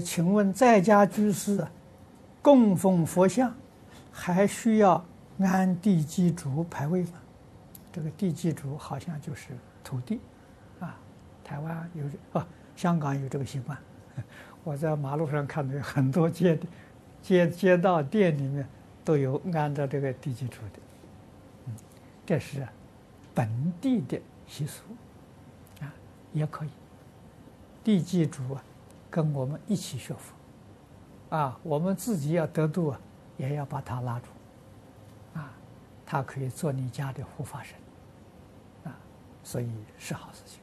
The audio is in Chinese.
请问在家居士供奉佛像，还需要安地基主牌位吗？这个地基主好像就是土地，啊，台湾有啊，香港有这个习惯。我在马路上看到有很多街街街道店里面都有安着这个地基主的，嗯，这是本地的习俗，啊，也可以。地基主啊，跟我们一起学佛，啊，我们自己要得度啊，也要把他拉住，啊，他可以做你家的护法神，啊，所以是好事情。